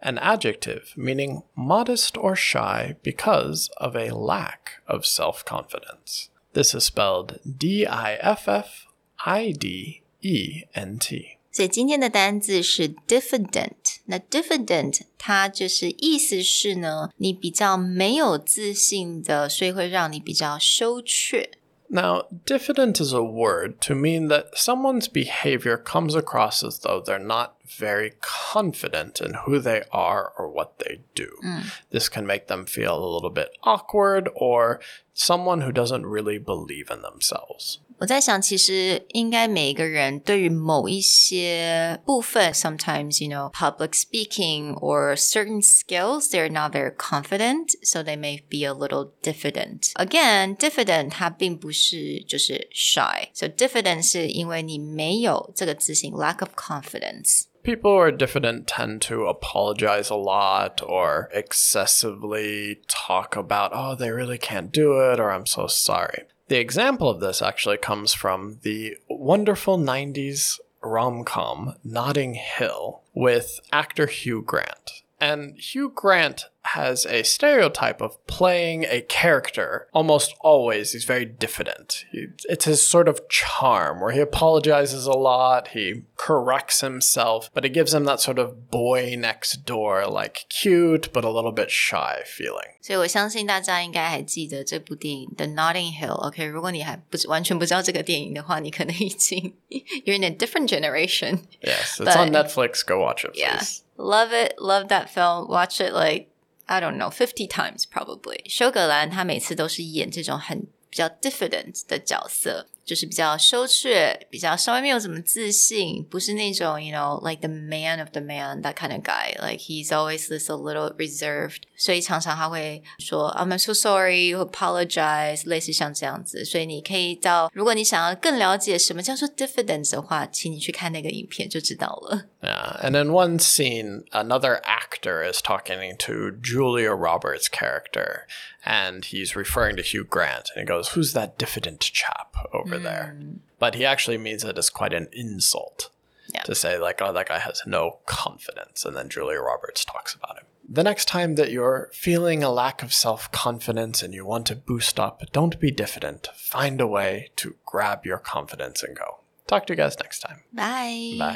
an adjective meaning modest or shy because of a lack of self confidence. This is spelled D I F F I D E N T. 所以今天的单字是 diffident。那 diffident 它就是意思是呢，你比较没有自信的，所以会让你比较羞怯。 Now, diffident is a word to mean that someone's behavior comes across as though they're not very confident in who they are or what they do. This can make them feel a little bit awkward or someone who doesn't really believe in themselves. 我在想，其实应该每一个人对于某一些部分，sometimes you know public speaking or certain skills, they're not very confident, so they may be a little diffident. Again, diffident 它并不是就是 shy, so diffident 是因为你没有这个自信，lack of confidence. People who are diffident tend to apologize a lot or excessively talk about, oh, they really can't do it, or I'm so sorry. The example of this actually comes from the wonderful 90s rom com Notting Hill with actor Hugh Grant. And Hugh Grant has a stereotype of playing a character almost always. He's very diffident. He, it's his sort of charm where he apologizes a lot, he corrects himself, but it gives him that sort of boy next door, like cute but a little bit shy feeling. 所以我相信大家应该还记得这部电影《The Notting Hill》。OK，如果你还不完全不知道这个电影的话，你可能已经 you're in a different generation. Yes, it's But- on Netflix. Go watch it, please. Yeah, love it, love that film. Watch it like I don't know fifty times probably. 休格兰他每次都是演这种很比较 diffident 的角色， 就是比较羞怯，比较稍微没有怎么自信，不是那种 you know like the man of the man that kind of guy. Like he's always this a little reserved. 所以常常他会说 I'm so sorry, apologize，类似像这样子。所以你可以到，如果你想要更了解什么叫做 diffidence 的话，请你去看那个影片就知道了。 Yeah, and in one scene, another actor is talking to Julia Roberts' character, and he's referring to Hugh Grant, and he goes, Who's that diffident chap over There? Mm. But he actually means it as quite an insult Yeah. to say, like, oh, that guy has no confidence. And then Julia Roberts talks about him. The next time that you're feeling a lack of self confidence and you want to boost up, don't be diffident. Find a way to grab your confidence and go. Talk to you guys next time. Bye. Bye.